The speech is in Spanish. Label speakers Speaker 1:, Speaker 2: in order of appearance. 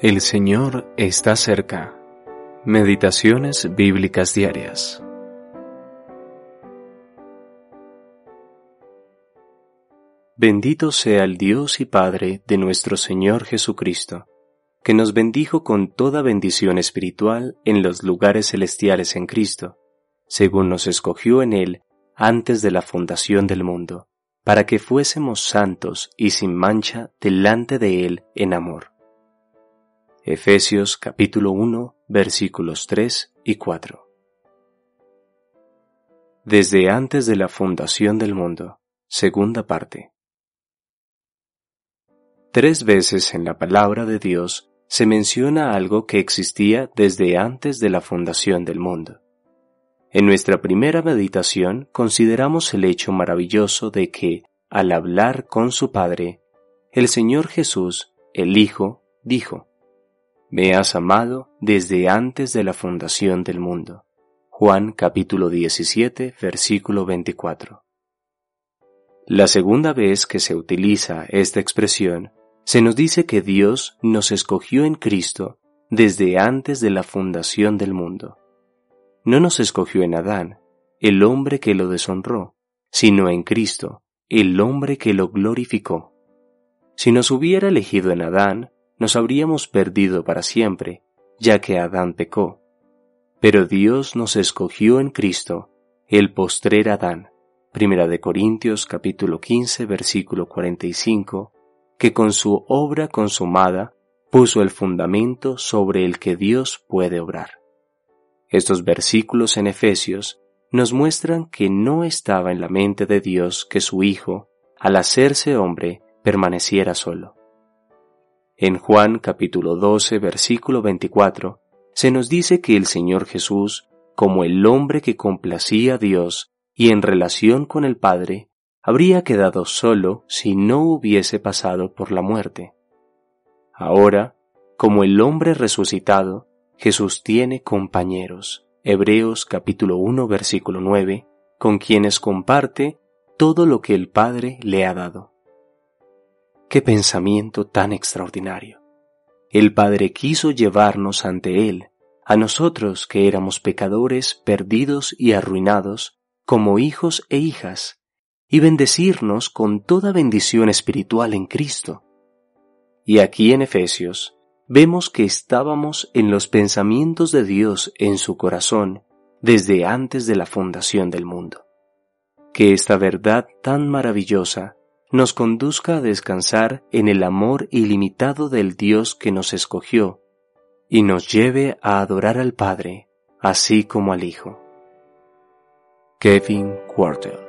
Speaker 1: El Señor está cerca. Meditaciones bíblicas diarias. Bendito sea el Dios y Padre de nuestro Señor Jesucristo, que nos bendijo con toda bendición espiritual en los lugares celestiales en Cristo, según nos escogió en Él antes de la fundación del mundo, para que fuésemos santos y sin mancha delante de Él en amor Efesios capítulo 1 versículos 3 y 4. Desde antes de la fundación del mundo, segunda parte. Tres veces en la palabra de Dios se menciona algo que existía desde antes de la fundación del mundo. En nuestra primera meditación consideramos el hecho maravilloso de que, al hablar con su Padre, el Señor Jesús, el Hijo, dijo, me has amado desde antes de la fundación del mundo. Juan capítulo 17 versículo 24. La segunda vez que se utiliza esta expresión, se nos dice que Dios nos escogió en Cristo desde antes de la fundación del mundo. No nos escogió en Adán, el hombre que lo deshonró, sino en Cristo, el hombre que lo glorificó. Si nos hubiera elegido en Adán, nos habríamos perdido para siempre, ya que Adán pecó. Pero Dios nos escogió en Cristo, el postrer Adán, Primera de Corintios capítulo 15 versículo 45, que con su obra consumada puso el fundamento sobre el que Dios puede obrar. Estos versículos en Efesios nos muestran que no estaba en la mente de Dios que su Hijo, al hacerse hombre, permaneciera solo. En Juan capítulo 12 versículo 24 se nos dice que el Señor Jesús, como el hombre que complacía a Dios y en relación con el Padre, habría quedado solo si no hubiese pasado por la muerte. Ahora, como el hombre resucitado, Jesús tiene compañeros. Hebreos capítulo 1 versículo 9, con quienes comparte todo lo que el Padre le ha dado. Qué pensamiento tan extraordinario. El Padre quiso llevarnos ante Él, a nosotros que éramos pecadores perdidos y arruinados, como hijos e hijas, y bendecirnos con toda bendición espiritual en Cristo. Y aquí en Efesios vemos que estábamos en los pensamientos de Dios en su corazón desde antes de la fundación del mundo. Que esta verdad tan maravillosa nos conduzca a descansar en el amor ilimitado del Dios que nos escogió y nos lleve a adorar al Padre, así como al Hijo. Kevin Quartel